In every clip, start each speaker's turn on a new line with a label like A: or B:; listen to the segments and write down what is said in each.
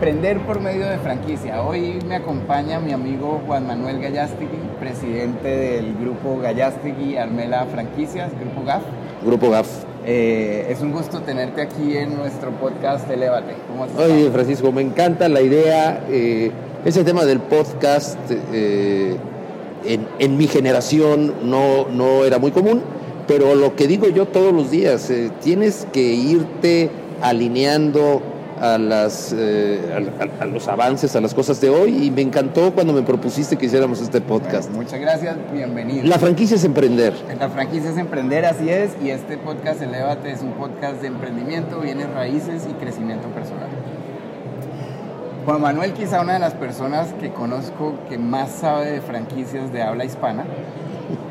A: Emprender por medio de franquicia. Hoy me acompaña mi amigo Juan Manuel Gallastegui, presidente del grupo Gallastegui Armela Franquicias, Grupo GAF.
B: Grupo GAF.
A: Eh, es un gusto tenerte aquí en nuestro podcast Elevate.
B: ¿Cómo estás? Oye, Francisco, me encanta la idea. Eh, ese tema del podcast eh, en, en, mi generación no, no era muy común, pero lo que digo yo todos los días, tienes que irte alineando a, las, eh, a, los avances, a las cosas de hoy y me encantó cuando me propusiste que hiciéramos este podcast.
A: muchas gracias, bienvenido.
B: La franquicia es emprender.
A: La franquicia es emprender, así es, y este podcast, Elevate, es un podcast de emprendimiento, bienes raíces y crecimiento personal. Juan Manuel, quizá una de las personas que conozco que más sabe de franquicias de habla hispana.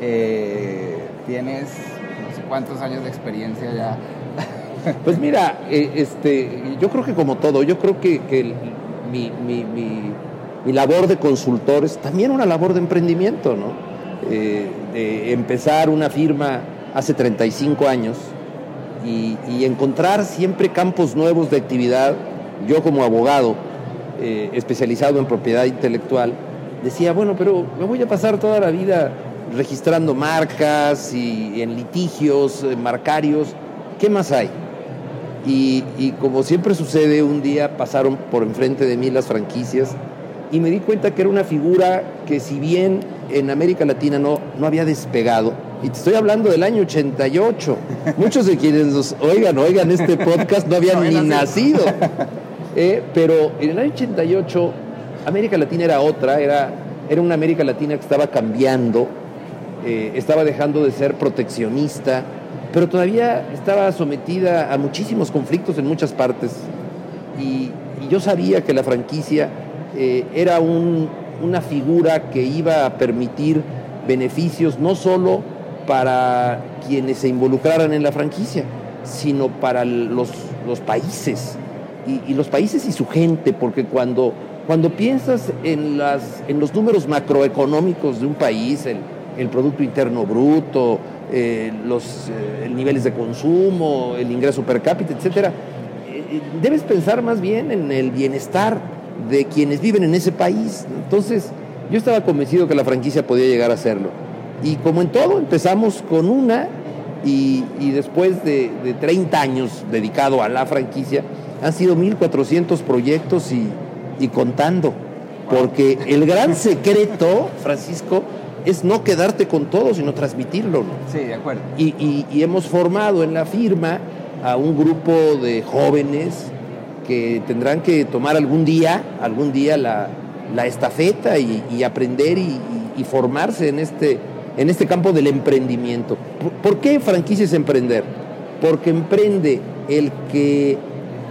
A: Eh, tienes no sé cuántos años de experiencia ya
B: pues mira, eh, este, yo creo que como todo, yo creo que, mi, labor de consultor es también una labor de emprendimiento, ¿no? Eh, de empezar una firma hace 35 años y, encontrar siempre campos nuevos de actividad. Yo como abogado eh, especializado en propiedad intelectual, decía, bueno, pero me voy a pasar toda la vida registrando marcas y en litigios marcarios. ¿Qué más hay? Y, como siempre sucede, un día pasaron por enfrente de mí las franquicias y me di cuenta que era una figura que si bien en América Latina no, no había despegado, y te estoy hablando del año 88, muchos de quienes nos oigan, oigan este podcast no habían ni nacido, eh, pero en el año 88 América Latina era otra, era, era una América Latina que estaba cambiando, eh, estaba dejando de ser proteccionista, pero todavía estaba sometida a muchísimos conflictos en muchas partes. Y, yo sabía que la franquicia eh, era una figura que iba a permitir beneficios no solo para quienes se involucraran en la franquicia, sino para los, países, y, los países y su gente, porque cuando, cuando piensas en, los números macroeconómicos de un país, el Producto Interno Bruto, eh, los eh, niveles de consumo, el ingreso per cápita, etcétera, eh, debes pensar más bien en el bienestar de quienes viven en ese país. Entonces, yo estaba convencido que la franquicia podía llegar a hacerlo. Y como en todo, empezamos con una y, después de, 30 años dedicado a la franquicia, han sido 1.400 proyectos y, y contando. Porque el gran secreto, Francisco, es no quedarte con todo, sino transmitirlo.
A: Sí, de acuerdo.
B: Y, hemos formado en la firma a un grupo de jóvenes que tendrán que tomar algún día, algún día la, estafeta y, aprender y, formarse en este, en este campo del emprendimiento. ¿Por, qué franquicia es emprender? Porque emprende el que,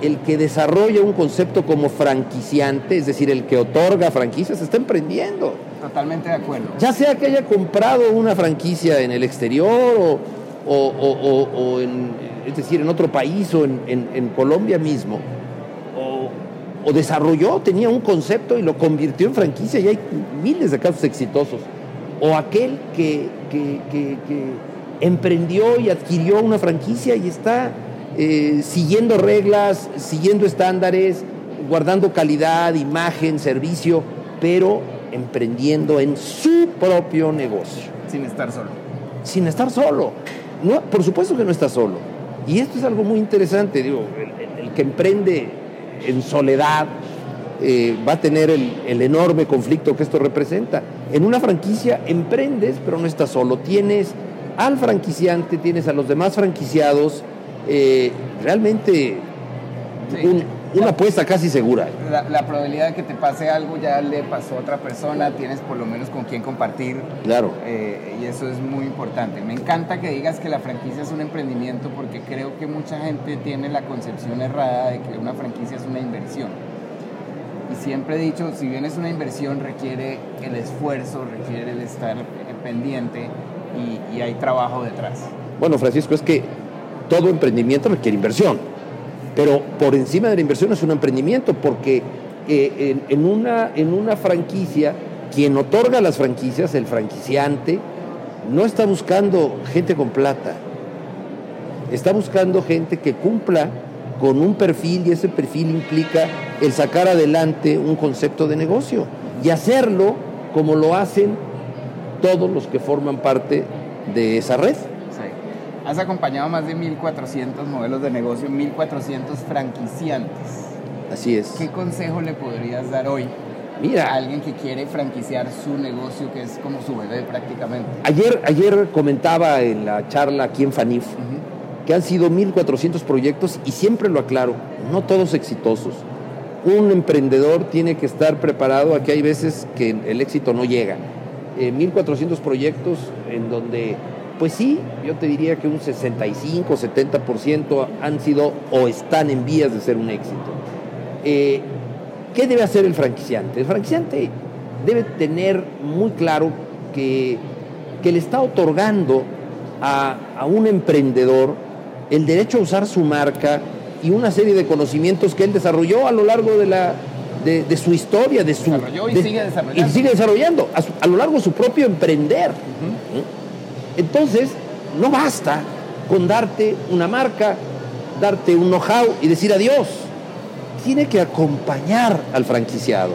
B: el que desarrolla un concepto como franquiciante, es decir, el que otorga franquicias, está emprendiendo.
A: Totalmente de acuerdo.
B: Ya sea que haya comprado una franquicia en el exterior o, en, es decir, en otro país o en, Colombia mismo, o, desarrolló, tenía un concepto y lo convirtió en franquicia y hay miles de casos exitosos. O aquel que, emprendió y adquirió una franquicia y está eh, siguiendo reglas, siguiendo estándares, guardando calidad, imagen, servicio, pero emprendiendo en su propio negocio.
A: Sin estar solo.
B: Sin estar solo. No, por supuesto que no está solo. Y esto es algo muy interesante. Digo, el, que emprende en soledad eh, va a tener el, enorme conflicto que esto representa. En una franquicia emprendes, pero no estás solo. Tienes al franquiciante, tienes a los demás franquiciados. Eh, realmente un, una apuesta casi segura.
A: La, probabilidad de que te pase algo ya le pasó a otra persona, tienes por lo menos con quién compartir.
B: Claro.
A: Eh, y eso es muy importante. Me encanta que digas que la franquicia es un emprendimiento porque creo que mucha gente tiene la concepción errada de que una franquicia es una inversión. Y siempre he dicho, si bien es una inversión, requiere el esfuerzo, requiere el estar pendiente y, y hay trabajo detrás.
B: Bueno, Francisco, es que todo emprendimiento requiere inversión pero por encima de la inversión es un emprendimiento, porque eh, en, una, en una franquicia, quien otorga las franquicias, el franquiciante, no está buscando gente con plata, está buscando gente que cumpla con un perfil y ese perfil implica el sacar adelante un concepto de negocio y hacerlo como lo hacen todos los que forman parte de esa red.
A: Has acompañado más de 1.400 modelos de negocio, 1.400 franquiciantes.
B: Así es.
A: ¿Qué consejo le podrías dar hoy Mira, a alguien que quiere franquiciar su negocio, que es como su bebé prácticamente?
B: Ayer, ayer comentaba en la charla aquí en Fanif que han sido 1.400 proyectos y siempre lo aclaro, no todos exitosos. Un emprendedor tiene que estar preparado a que hay veces que el éxito no llega. 1.400 proyectos en donde pues sí, yo te diría que un 65, 70% han sido o están en vías de ser un éxito. Eh, ¿Qué debe hacer el franquiciante? El franquiciante debe tener muy claro que, que le está otorgando a, un emprendedor el derecho a usar su marca y una serie de conocimientos que él desarrolló a lo largo de, la, de, su historia, de su...
A: y sigue desarrollando.
B: Y sigue desarrollando, a, lo largo de su propio emprender. Entonces, no basta con darte una marca, darte un know-how y decir adiós. Tiene que acompañar al franquiciado.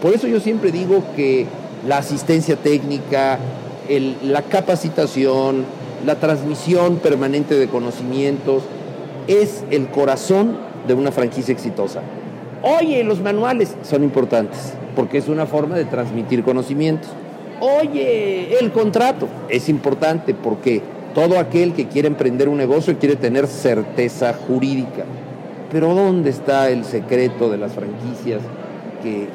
B: Por eso yo siempre digo que la asistencia técnica, la capacitación, la transmisión permanente de conocimientos es el corazón de una franquicia exitosa. Oye, los manuales son importantes porque es una forma de transmitir conocimientos. Oye, el contrato es importante porque todo aquel que quiere emprender un negocio quiere tener certeza jurídica. Pero ¿dónde está el secreto de las franquicias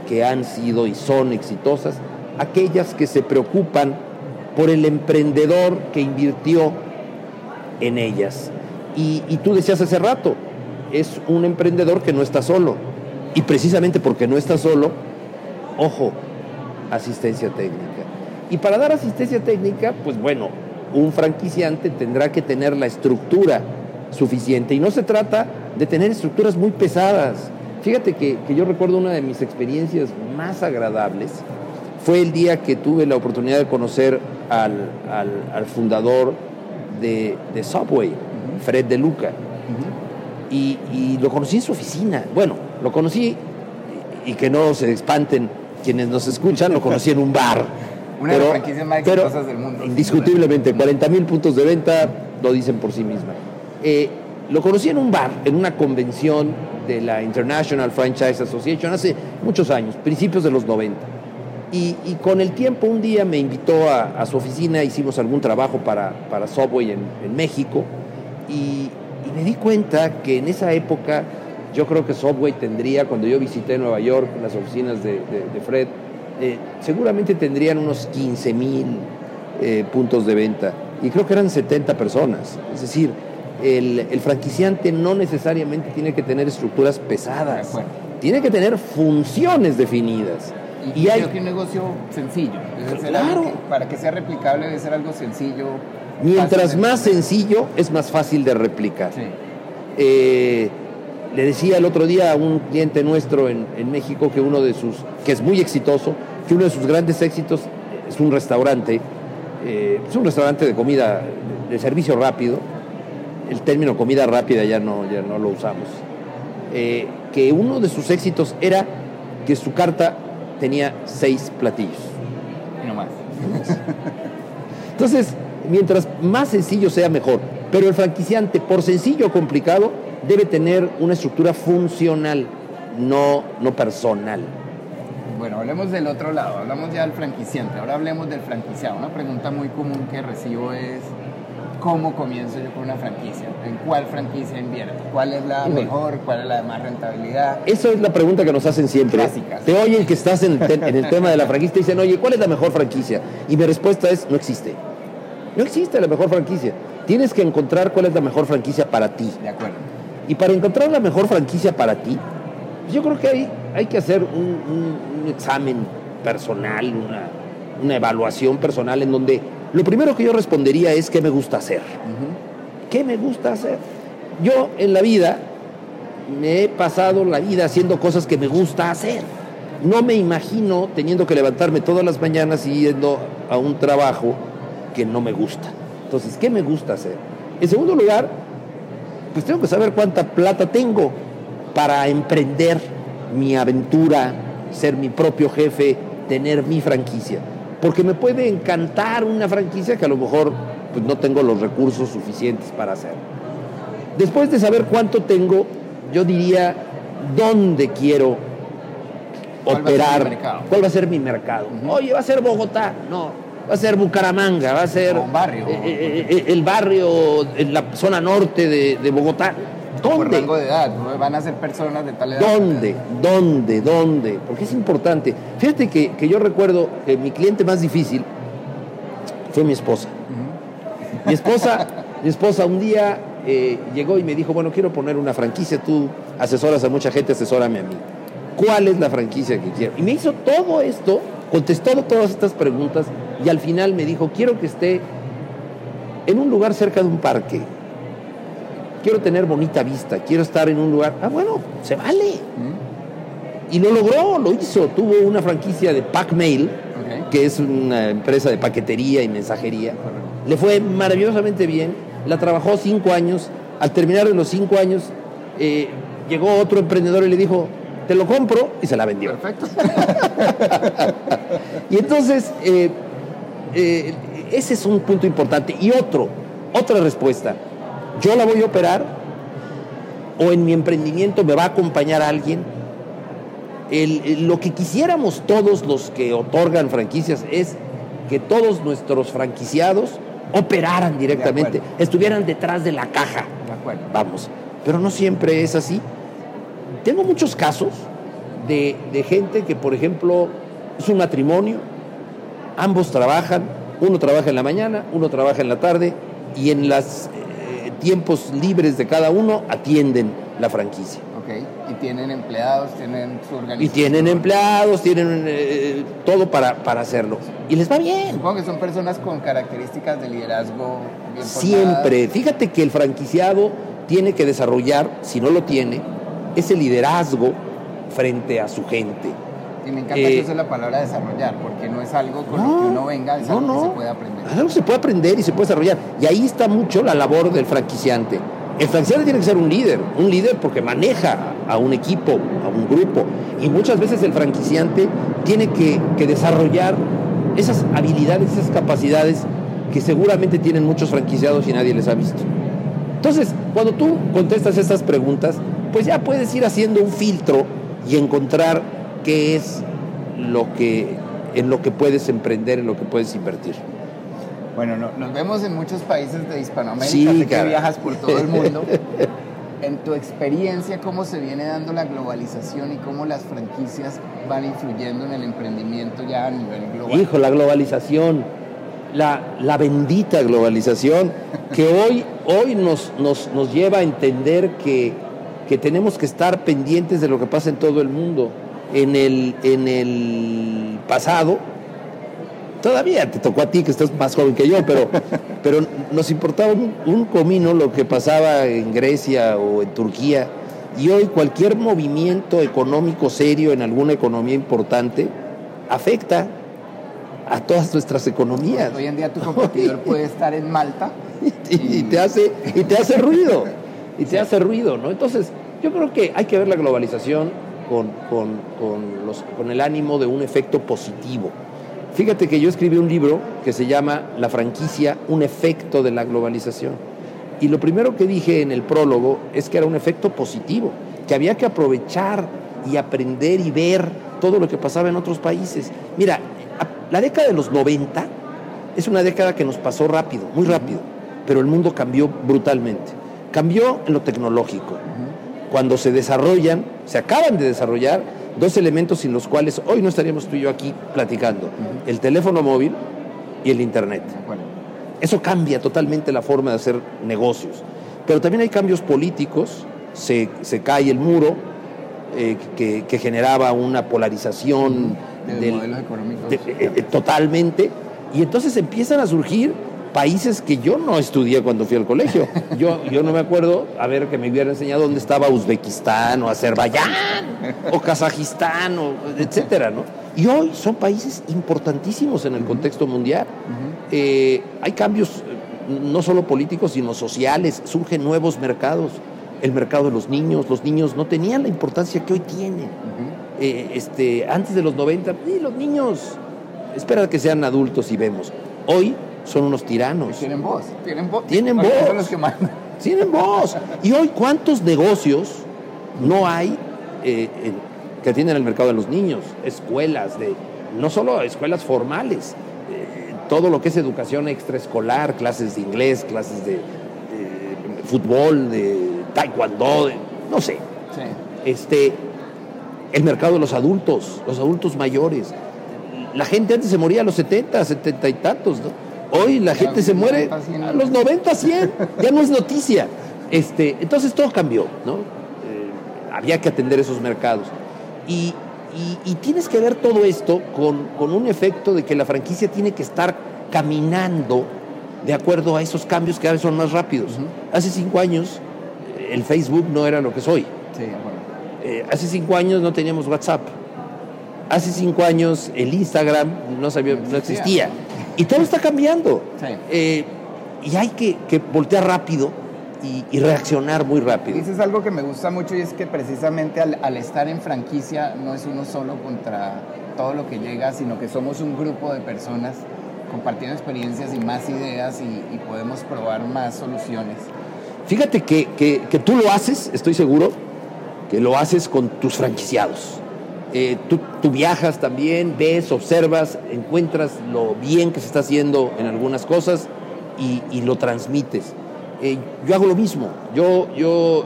B: que, han sido y son exitosas? Aquellas que se preocupan por el emprendedor que invirtió en ellas. Y, y tú decías hace rato, es un emprendedor que no está solo. Y precisamente porque no está solo, ojo, asistencia técnica. Y para dar asistencia técnica, pues bueno, un franquiciante tendrá que tener la estructura suficiente. Y no se trata de tener estructuras muy pesadas. Fíjate que, yo recuerdo una de mis experiencias más agradables fue el día que tuve la oportunidad de conocer al, fundador de, Subway, Fred De Luca. y, y, lo conocí en su oficina. Bueno, lo conocí, y que no se espanten quienes nos escuchan, lo conocí en un bar.
A: Una de las franquicias más exitosas del mundo.
B: Indiscutiblemente, 40 mil puntos de venta lo dicen por sí misma. Eh, lo conocí en un bar, en una convención de la International Franchise Association hace muchos años, principios de los 90. Y, con el tiempo un día me invitó a, su oficina, hicimos algún trabajo para, para Subway en, México y, me di cuenta que en esa época yo creo que Subway tendría, cuando yo visité Nueva York, las oficinas de Fred, eh, seguramente tendrían unos 15 mil eh, puntos de venta y creo que eran 70 personas. Es decir, el, franquiciante no necesariamente tiene que tener estructuras pesadas, tiene que tener funciones definidas.
A: Y, hay... que un negocio sencillo. claro. para que sea replicable debe ser algo sencillo.
B: Mientras más sencillo es más fácil de replicar. Eh, le decía el otro día a un cliente nuestro en, México que uno de sus, que es muy exitoso, que uno de sus grandes éxitos es un restaurante, eh, es un restaurante de comida, de, servicio rápido, el término comida rápida ya no, ya no lo usamos, eh, que uno de sus éxitos era que su carta tenía seis platillos.
A: Y no más.
B: Entonces, mientras más sencillo sea, mejor. Pero el franquiciante, por sencillo o complicado, debe tener una estructura funcional, no, no personal.
A: Bueno, hablemos del otro lado, hablamos ya del franquiciante, ahora hablemos del franquiciado. Una pregunta muy común que recibo es, ¿cómo comienzo yo con una franquicia? ¿En cuál franquicia invierto? ¿Cuál es la mejor? ¿Cuál es la de más rentabilidad?
B: Esa es la pregunta que nos hacen siempre. Te oyen que estás en el, en el tema de la franquicia y dicen, oye, ¿cuál es la mejor franquicia? Y mi respuesta es, no existe. No existe la mejor franquicia. Tienes que encontrar cuál es la mejor franquicia para ti.
A: De acuerdo.
B: Y para encontrar la mejor franquicia para ti, yo creo que hay, hay que hacer un, examen personal, una, evaluación personal en donde lo primero que yo respondería es qué me gusta hacer. ¿Qué me gusta hacer? Yo en la vida me he pasado la vida haciendo cosas que me gusta hacer. No me imagino teniendo que levantarme todas las mañanas y yendo a un trabajo que no me gusta. Entonces, ¿qué me gusta hacer? En segundo lugar, pues tengo que saber cuánta plata tengo para emprender mi aventura, ser mi propio jefe, tener mi franquicia. Porque me puede encantar una franquicia que a lo mejor pues, no tengo los recursos suficientes para hacer. Después de saber cuánto tengo, yo diría dónde quiero operar, cuál va a ser mi mercado. Oye, va a ser Bogotá, no, va a ser Bucaramanga, va a ser
A: un barrio.
B: Eh, eh, eh, el barrio en la zona norte de, Bogotá. ¿Dónde?
A: rango de edad, van a ser personas de tal edad.
B: ¿Dónde? ¿Dónde? ¿Dónde? Porque es importante. Fíjate que, que yo recuerdo que mi cliente más difícil fue mi esposa. Mi esposa, mi esposa un día llegó y me dijo, bueno, quiero poner una franquicia, tú asesoras a mucha gente, asesórame a mí. ¿Cuál es la franquicia que quiero? Y me hizo todo esto, contestó todas estas preguntas y al final me dijo, quiero que esté en un lugar cerca de un parque. Quiero tener bonita vista, quiero estar en un lugar... Ah, bueno, se vale. Y lo logró, lo hizo. Tuvo una franquicia de Packmail, que es una empresa de paquetería y mensajería. Le fue maravillosamente bien. La trabajó cinco años. Al terminar de los cinco años, eh, llegó otro emprendedor y le dijo, te lo compro y se la vendió.
A: Perfecto.
B: y entonces, eh, eh, ese es un punto importante. Y otro, otra respuesta. ¿Yo la voy a operar? ¿O en mi emprendimiento me va a acompañar alguien? lo que quisiéramos todos los que otorgan franquicias es que todos nuestros franquiciados operaran directamente, estuvieran detrás de la caja. Vamos, pero no siempre es así. Tengo muchos casos de, gente que, por ejemplo, es un matrimonio, ambos trabajan, uno trabaja en la mañana, uno trabaja en la tarde y en los eh, tiempos libres de cada uno atienden la franquicia.
A: Ok, y tienen empleados, tienen su organización.
B: Y tienen empleados, tienen eh, todo para, para, hacerlo. Y les va bien.
A: Supongo que son personas con características de liderazgo bien
B: Siempre. Fíjate que el franquiciado tiene que desarrollar, si no lo tiene, ese liderazgo frente a su gente.
A: Y me encanta que use la palabra desarrollar, porque no es algo con lo que uno venga, es algo que se puede aprender.
B: algo que se puede aprender y se puede desarrollar. Y ahí está mucho la labor del franquiciante. El franquiciante tiene que ser un líder, un líder porque maneja a un equipo, a un grupo. Y muchas veces el franquiciante tiene que, que desarrollar esas habilidades, esas capacidades que seguramente tienen muchos franquiciados y nadie les ha visto. Entonces, cuando tú contestas estas preguntas, pues ya puedes ir haciendo un filtro y encontrar qué es lo que, en lo que puedes emprender, en lo que puedes invertir.
A: Bueno, nos vemos en muchos países de Hispanoamérica, sí, que viajas por todo el mundo. en tu experiencia, ¿cómo se viene dando la globalización y cómo las franquicias van influyendo en el emprendimiento ya a nivel global?
B: Hijo, la globalización, la, la bendita globalización, que hoy, hoy nos, nos, nos lleva a entender que que tenemos que estar pendientes de lo que pasa en todo el mundo. En el, en el pasado, todavía te tocó a ti que estás más joven que yo, pero, pero nos importaba un, comino lo que pasaba en Grecia o en Turquía. Y hoy cualquier movimiento económico serio en alguna economía importante afecta a todas nuestras economías.
A: Hoy en día tu competidor puede estar en Malta
B: y, te hace y te hace ruido y te hace ruido, ¿no? Entonces, yo creo que hay que ver la globalización con, con, los, con el ánimo de un efecto positivo. Fíjate que yo escribí un libro que se llama La franquicia, un efecto de la globalización. Y lo primero que dije en el prólogo es que era un efecto positivo, que había que aprovechar y aprender y ver todo lo que pasaba en otros países. Mira, la década de los 90 es una década que nos pasó rápido, muy rápido, pero el mundo cambió brutalmente. Cambió en lo tecnológico. Cuando se desarrollan, se acaban de desarrollar dos elementos sin los cuales hoy no estaríamos tú y yo aquí platicando. El teléfono móvil y el Internet. Eso cambia totalmente la forma de hacer negocios. Pero también hay cambios políticos, se, cae el muro eh, que, generaba una polarización
A: de modelos económicos.
B: Eh, eh, totalmente. Y entonces empiezan a surgir países que yo no estudié cuando fui al colegio. Yo, yo no me acuerdo, a ver, que me hubiera enseñado dónde estaba Uzbekistán o Azerbaiyán o Kazajistán, o etcétera, ¿no? Y hoy son países importantísimos en el contexto mundial. Eh, hay cambios no solo políticos, sino sociales, surgen nuevos mercados. El mercado de los niños, los niños no tenían la importancia que hoy tienen. Eh, este, antes de los 90, los niños, espera que sean adultos y vemos. Hoy son unos tiranos.
A: Tienen voz, tienen voz.
B: Tienen voz. Son los que mandan. Tienen voz. Y hoy, ¿cuántos negocios no hay eh, que atienden el mercado de los niños? Escuelas, de, no solo escuelas formales, eh, todo lo que es educación extraescolar, clases de inglés, clases de, fútbol, de taekwondo, no sé. Este, el mercado de los adultos, los adultos mayores. La gente antes se moría a los 70, 70 y tantos, ¿no? Hoy la gente se muere a los 90, 100, ya no es noticia. Este, entonces todo cambió, ¿no? Eh, había que atender esos mercados. Y, tienes que ver todo esto con, un efecto de que la franquicia tiene que estar caminando de acuerdo a esos cambios que a veces son más rápidos. Hace cinco años el Facebook no era lo que soy. Sí, bueno. Eh, hace cinco años no teníamos WhatsApp. Hace cinco años el Instagram no, sabía, no existía. Y todo está cambiando. Eh, y hay que, voltear rápido y, reaccionar muy rápido.
A: Dices algo que me gusta mucho y es que precisamente al, estar en franquicia no es uno solo contra todo lo que llega, sino que somos un grupo de personas compartiendo experiencias y más ideas y, podemos probar más soluciones.
B: Fíjate que, que, tú lo haces, estoy seguro, que lo haces con tus franquiciados. Eh, tú, viajas también, ves, observas, encuentras lo bien que se está haciendo en algunas cosas y, lo transmites. Eh, yo hago lo mismo. Yo, yo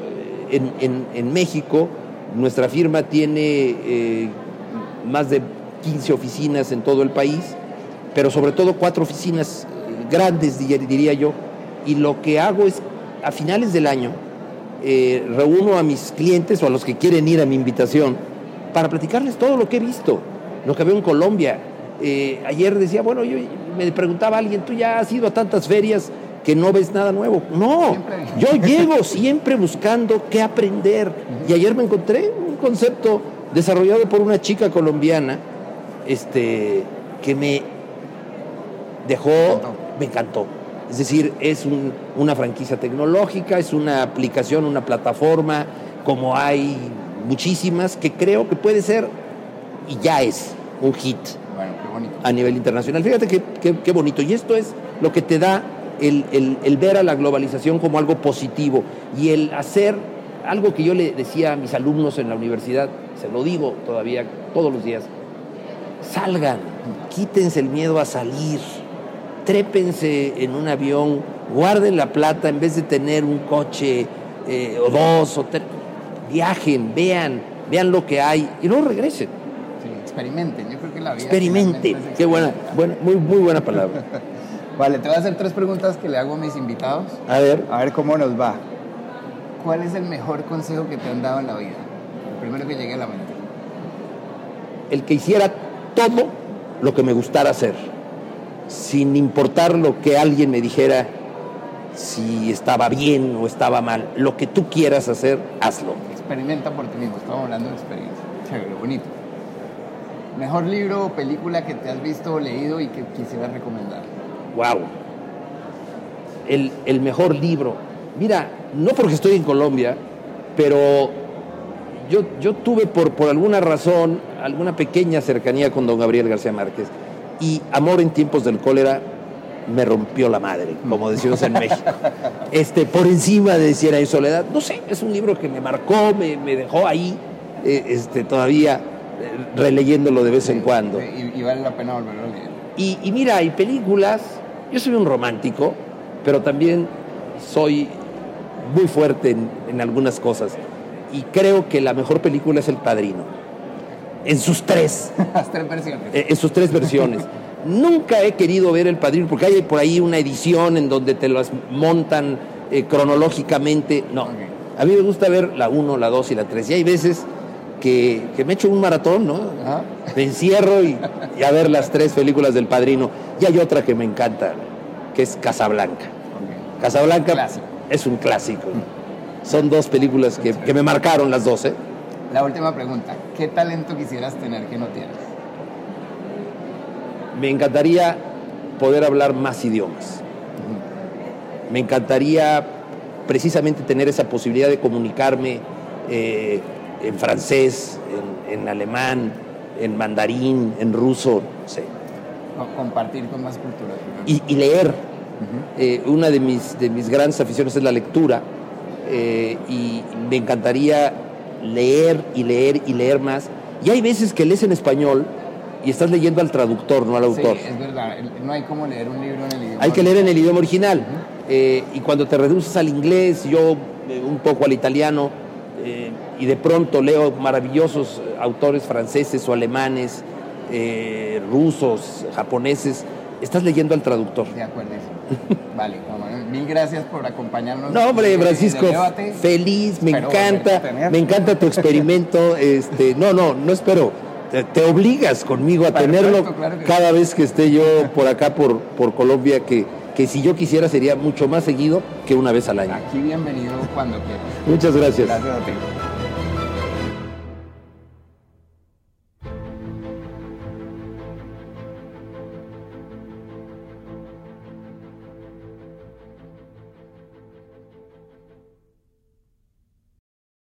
B: en, México, nuestra firma tiene eh, más de 15 oficinas en todo el país, pero sobre todo cuatro oficinas grandes, diría yo. Y lo que hago es, a finales del año, reúno a mis clientes o a los que quieren ir a mi invitación, para platicarles todo lo que he visto, lo que veo en Colombia. Eh, ayer decía, bueno, yo me preguntaba alguien, tú ya has ido a tantas ferias que no ves nada nuevo. No, yo llego siempre buscando qué aprender. Y ayer me encontré un concepto desarrollado por una chica colombiana este, que me dejó, me encantó. Es decir, es una franquicia tecnológica, es una aplicación, una plataforma, como hay muchísimas, que creo que puede ser y ya es un hit a nivel internacional. Fíjate qué, bonito. Y esto es lo que te da el, ver a la globalización como algo positivo y el hacer algo que yo le decía a mis alumnos en la universidad, se lo digo todavía todos los días, salgan, quítense el miedo a salir, trépense en un avión, guarden la plata en vez de tener un coche eh, o dos o tres viajen, vean, vean lo que hay y luego regresen.
A: Sí, experimenten, yo creo que la vida.
B: Experimenten, qué buena, buena, muy, muy buena palabra.
A: vale, te voy a hacer tres preguntas que le hago a mis invitados.
B: A ver.
A: A ver cómo nos va. ¿Cuál es el mejor consejo que te han dado en la vida? El primero que llegue a la mente.
B: El que hiciera todo lo que me gustara hacer, sin importar lo que alguien me dijera si estaba bien o estaba mal. Lo que tú quieras hacer, hazlo
A: experimenta por ti mismo. Estamos hablando de experiencia. Chévere, bonito. Mejor libro o película que te has visto o leído y que quisieras recomendar.
B: Wow. El, el mejor libro. Mira, no porque estoy en Colombia, pero yo, yo tuve por, por alguna razón alguna pequeña cercanía con don Gabriel García Márquez. Y Amor en tiempos del cólera me rompió la madre, como decimos en México. Este, por encima de Sierra y Soledad, no sé, es un libro que me marcó, me, dejó ahí, eh, este, todavía eh, releyéndolo de vez en cuando.
A: Y, vale la pena volverlo a leer.
B: Y, mira, hay películas, yo soy un romántico, pero también soy muy fuerte en, en algunas cosas. Y creo que la mejor película es El Padrino. En sus tres.
A: Las tres versiones.
B: Eh, en sus tres versiones. Nunca he querido ver El Padrino porque hay por ahí una edición en donde te las montan eh, cronológicamente. No. A mí me gusta ver la 1, la 2 y la 3. Y hay veces que, me echo un maratón, ¿no? Me encierro y, a ver las tres películas del Padrino. Y hay otra que me encanta, que es Casablanca. Casablanca es un clásico. Son dos películas que, que me marcaron las dos, ¿eh?
A: La última pregunta. ¿Qué talento quisieras tener que no tienes?
B: Me encantaría poder hablar más idiomas. me encantaría precisamente tener esa posibilidad de comunicarme eh, en francés, en, en, alemán, en mandarín, en ruso, no sé.
A: Compartir con más culturas.
B: Y, y leer. eh, una de mis, de mis grandes aficiones es la lectura eh, y me encantaría leer y leer y leer más. Y hay veces que lees en español y estás leyendo al traductor, no al autor.
A: Sí, es verdad. No hay como leer un libro en el idioma.
B: Hay que leer en el idioma original. Eh, y cuando te reduces al inglés, yo eh, un poco al italiano, eh, y de pronto leo maravillosos autores franceses o alemanes, eh, rusos, japoneses, estás leyendo al traductor.
A: De acuerdo. vale, mil gracias por acompañarnos.
B: No, hombre, Francisco, feliz, me encanta, me encanta tu experimento. Este, no, no, no espero. Te, te obligas conmigo a
A: Perfecto,
B: tenerlo
A: claro que
B: cada vez que esté yo por acá, por, por Colombia, que, que si yo quisiera sería mucho más seguido que una vez al año.
A: Aquí bienvenido cuando quieras.
B: Muchas gracias.
A: Gracias a ti.